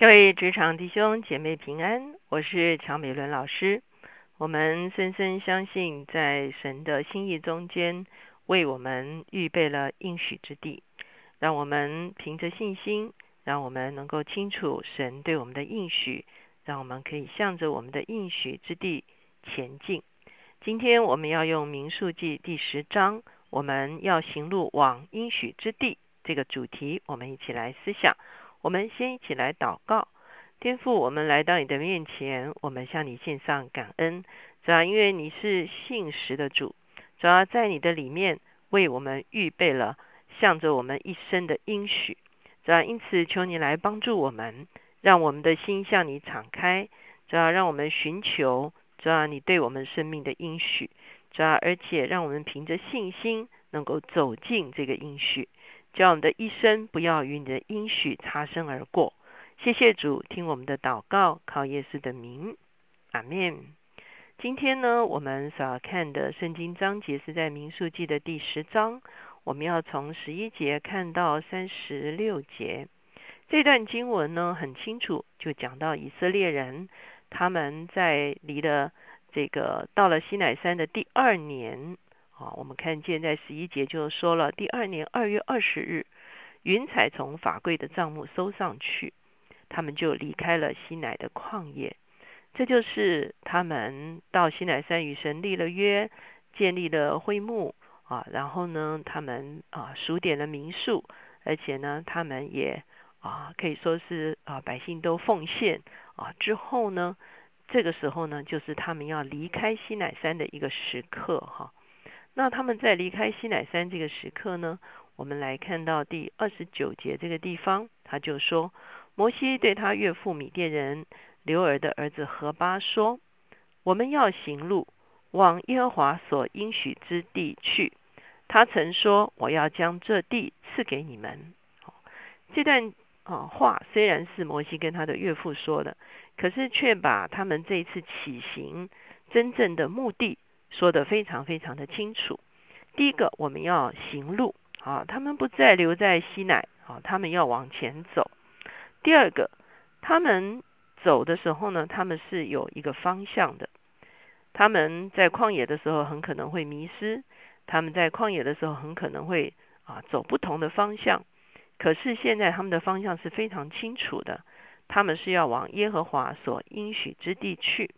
各位职场弟兄姐妹平安，我是乔美伦老师。我们深深相信，在神的心意中间，为我们预备了应许之地。让我们凭着信心，让我们能够清楚神对我们的应许，让我们可以向着我们的应许之地前进。今天我们要用民数记第十章，我们要行路往应许之地这个主题，我们一起来思想。我们先一起来祷告，天父，我们来到你的面前，我们向你献上感恩，主要因为你是信实的主，主要在你的里面为我们预备了向着我们一生的应许，主要因此求你来帮助我们，让我们的心向你敞开，主要让我们寻求主要你对我们生命的应许，主要而且让我们凭着信心能够走进这个应许。叫我们的一生不要与你的应许擦身而过。谢谢主，听我们的祷告，靠耶稣的名，阿门。今天呢，我们所要看的圣经章节是在民数记的第十章，我们要从十一节看到三十六节。这段经文呢，很清楚，就讲到以色列人他们在离了这个到了西乃山的第二年。啊，我们看见在十一节就说了，第二年二月二十日，云彩从法柜的帐幕收上去，他们就离开了西乃的旷野。这就是他们到西乃山与神立了约，建立了会幕啊。然后呢，他们啊数点了民数，而且呢，他们也啊可以说是啊百姓都奉献啊。之后呢，这个时候呢，就是他们要离开西乃山的一个时刻哈。那他们在离开西乃山这个时刻呢？我们来看到第二十九节这个地方，他就说：摩西对他岳父米甸人刘尔的儿子何巴说：“我们要行路往耶和华所应许之地去。他曾说：我要将这地赐给你们。”这段啊话虽然是摩西跟他的岳父说的，可是却把他们这一次起行真正的目的。说的非常非常的清楚。第一个，我们要行路啊，他们不再留在西奈啊，他们要往前走。第二个，他们走的时候呢，他们是有一个方向的。他们在旷野的时候很可能会迷失，他们在旷野的时候很可能会啊走不同的方向。可是现在他们的方向是非常清楚的，他们是要往耶和华所应许之地去。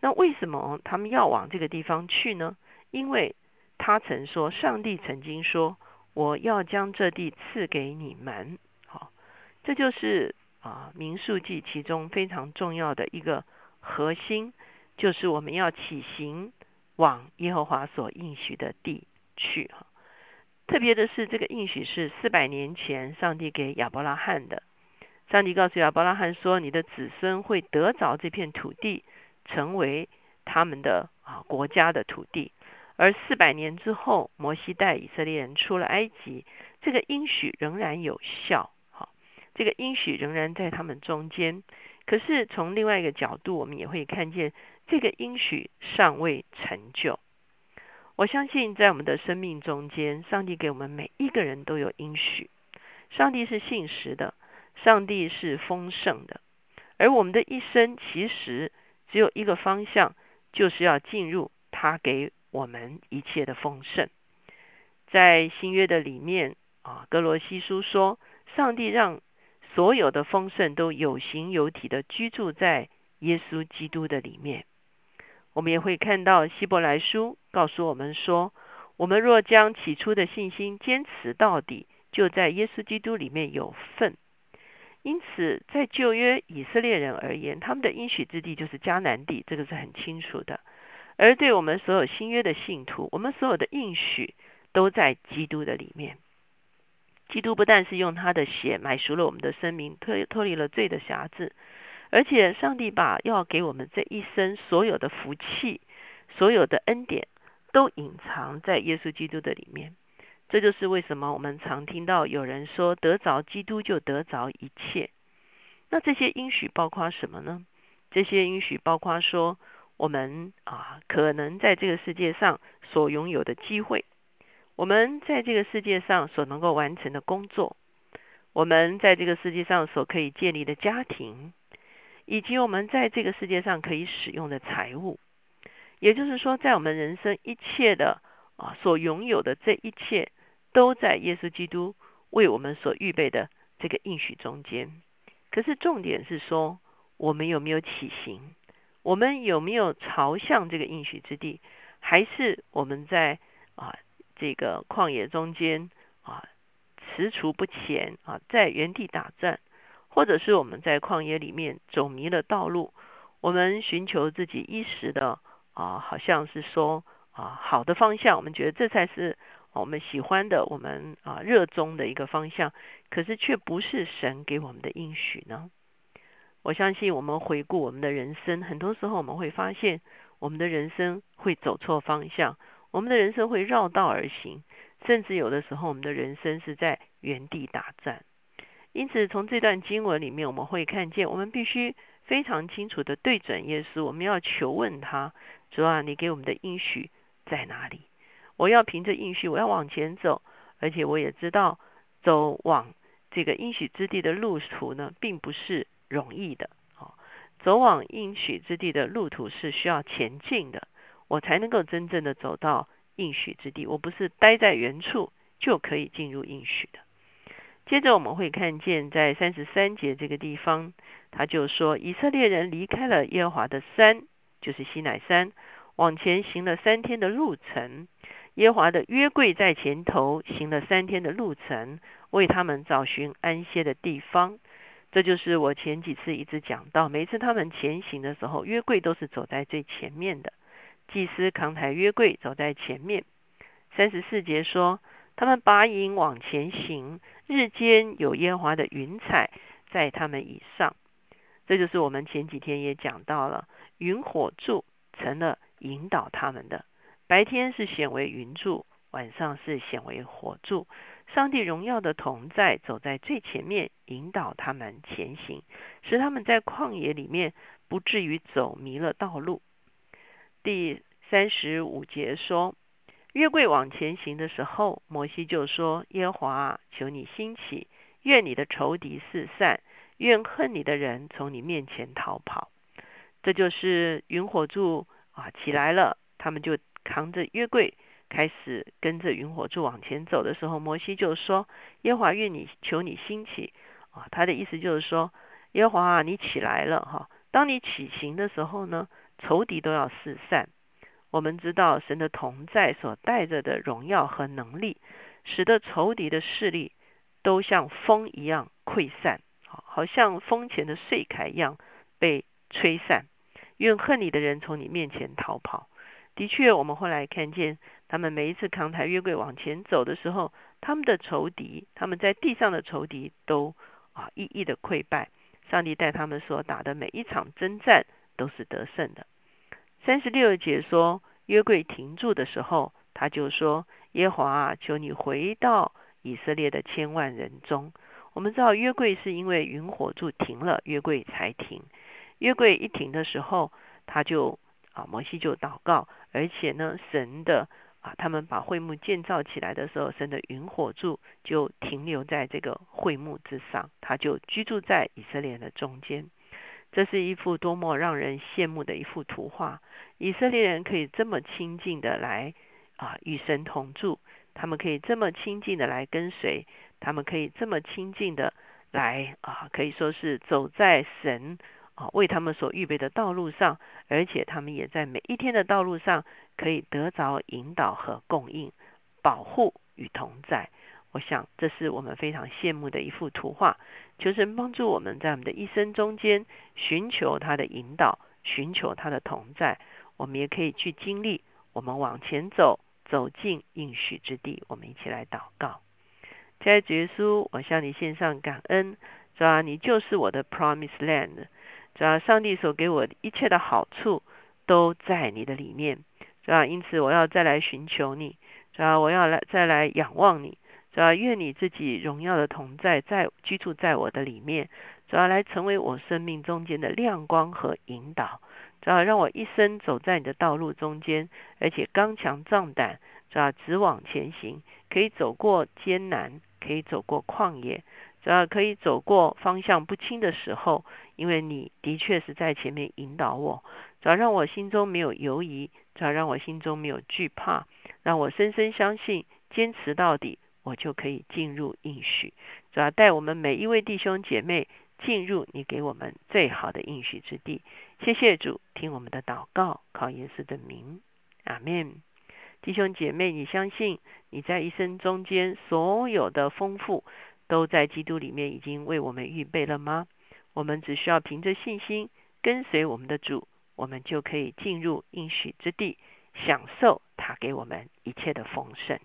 那为什么他们要往这个地方去呢？因为他曾说，上帝曾经说，我要将这地赐给你们。好，这就是啊民数记其中非常重要的一个核心，就是我们要起行往耶和华所应许的地去。哈，特别的是，这个应许是四百年前上帝给亚伯拉罕的。上帝告诉亚伯拉罕说，你的子孙会得着这片土地。成为他们的啊国家的土地，而四百年之后，摩西带以色列人出了埃及，这个应许仍然有效，好，这个应许仍然在他们中间。可是从另外一个角度，我们也会看见这个应许尚未成就。我相信在我们的生命中间，上帝给我们每一个人都有应许。上帝是信实的，上帝是丰盛的，而我们的一生其实。只有一个方向，就是要进入他给我们一切的丰盛。在新约的里面啊，格罗西书说，上帝让所有的丰盛都有形有体的居住在耶稣基督的里面。我们也会看到希伯来书告诉我们说，我们若将起初的信心坚持到底，就在耶稣基督里面有份。因此，在旧约以色列人而言，他们的应许之地就是迦南地，这个是很清楚的。而对我们所有新约的信徒，我们所有的应许都在基督的里面。基督不但是用他的血买赎了我们的生命，脱脱离了罪的辖制，而且上帝把要给我们这一生所有的福气、所有的恩典，都隐藏在耶稣基督的里面。这就是为什么我们常听到有人说得着基督就得着一切。那这些应许包括什么呢？这些应许包括说我们啊可能在这个世界上所拥有的机会，我们在这个世界上所能够完成的工作，我们在这个世界上所可以建立的家庭，以及我们在这个世界上可以使用的财物，也就是说，在我们人生一切的啊所拥有的这一切，都在耶稣基督为我们所预备的这个应许中间。可是重点是说，我们有没有起行？我们有没有朝向这个应许之地？还是我们在啊这个旷野中间啊？踟蹰不前啊，在原地打转，或者是我们在旷野里面走迷了道路，我们寻求自己一时的啊，好像是说啊好的方向，我们觉得这才是我们喜欢的，我们啊热衷的一个方向，可是却不是神给我们的应许呢。我相信我们回顾我们的人生，很多时候我们会发现，我们的人生会走错方向，我们的人生会绕道而行。甚至有的时候，我们的人生是在原地打转。因此，从这段经文里面，我们会看见，我们必须非常清楚的对准耶稣，我们要求问他：主啊，你给我们的应许在哪里？我要凭着应许，我要往前走。而且，我也知道，走往这个应许之地的路途呢，并不是容易的。哦，走往应许之地的路途是需要前进的，我才能够真正的走到。应许之地，我不是待在原处就可以进入应许的。接着我们会看见，在三十三节这个地方，他就说，以色列人离开了耶和华的山，就是西乃山，往前行了三天的路程。耶华的约柜在前头行了三天的路程，为他们找寻安歇的地方。这就是我前几次一直讲到，每次他们前行的时候，约柜都是走在最前面的。祭司扛抬约柜走在前面。三十四节说，他们拔营往前行，日间有耶华的云彩在他们以上。这就是我们前几天也讲到了，云火柱成了引导他们的。白天是显为云柱，晚上是显为火柱。上帝荣耀的同在走在最前面，引导他们前行，使他们在旷野里面不至于走迷了道路。第三十五节说，约柜往前行的时候，摩西就说：“耶和华，求你兴起，愿你的仇敌四散，愿恨你的人从你面前逃跑。”这就是云火柱啊起来了，他们就扛着约柜开始跟着云火柱往前走的时候，摩西就说：“耶和华，愿你求你兴起啊！”他的意思就是说：“耶和华，你起来了哈！当你起行的时候呢？”仇敌都要四散。我们知道神的同在所带着的荣耀和能力，使得仇敌的势力都像风一样溃散，好，好像风前的碎铠一样被吹散。愿恨你的人从你面前逃跑。的确，我们后来看见他们每一次扛抬约柜往前走的时候，他们的仇敌，他们在地上的仇敌都啊一一的溃败。上帝带他们所打的每一场征战。都是得胜的。三十六节说，约柜停住的时候，他就说：“耶华啊，求你回到以色列的千万人中。”我们知道约柜是因为云火柱停了，约柜才停。约柜一停的时候，他就啊，摩西就祷告，而且呢，神的啊，他们把会幕建造起来的时候，神的云火柱就停留在这个会幕之上，他就居住在以色列的中间。这是一幅多么让人羡慕的一幅图画！以色列人可以这么亲近的来啊与神同住，他们可以这么亲近的来跟随，他们可以这么亲近的来啊，可以说是走在神啊为他们所预备的道路上，而且他们也在每一天的道路上可以得着引导和供应、保护与同在。我想，这是我们非常羡慕的一幅图画。求神帮助我们在我们的一生中间寻求他的引导，寻求他的同在。我们也可以去经历，我们往前走，走进应许之地。我们一起来祷告。亲爱的耶稣，我向你献上感恩，主啊，你就是我的 Promise Land。主要，上帝所给我一切的好处都在你的里面。主啊，因此我要再来寻求你。主啊，我要来再来仰望你。主要愿你自己荣耀的同在，在居住在我的里面，主要来成为我生命中间的亮光和引导，主要让我一生走在你的道路中间，而且刚强壮胆，主要直往前行，可以走过艰难，可以走过旷野，主要可以走过方向不清的时候，因为你的确是在前面引导我，主要让我心中没有犹疑，主要让我心中没有惧怕，让我深深相信，坚持到底，我就可以进入应许。主要带我们每一位弟兄姐妹进入你给我们最好的应许之地。谢谢主，听我们的祷告，靠耶稣的名，阿门。弟兄姐妹，你相信你在一生中间所有的丰富，都在基督里面已经为我们预备了吗？我们只需要凭着信心跟随我们的主，我们就可以进入应许之地，享受他给我们一切的丰盛。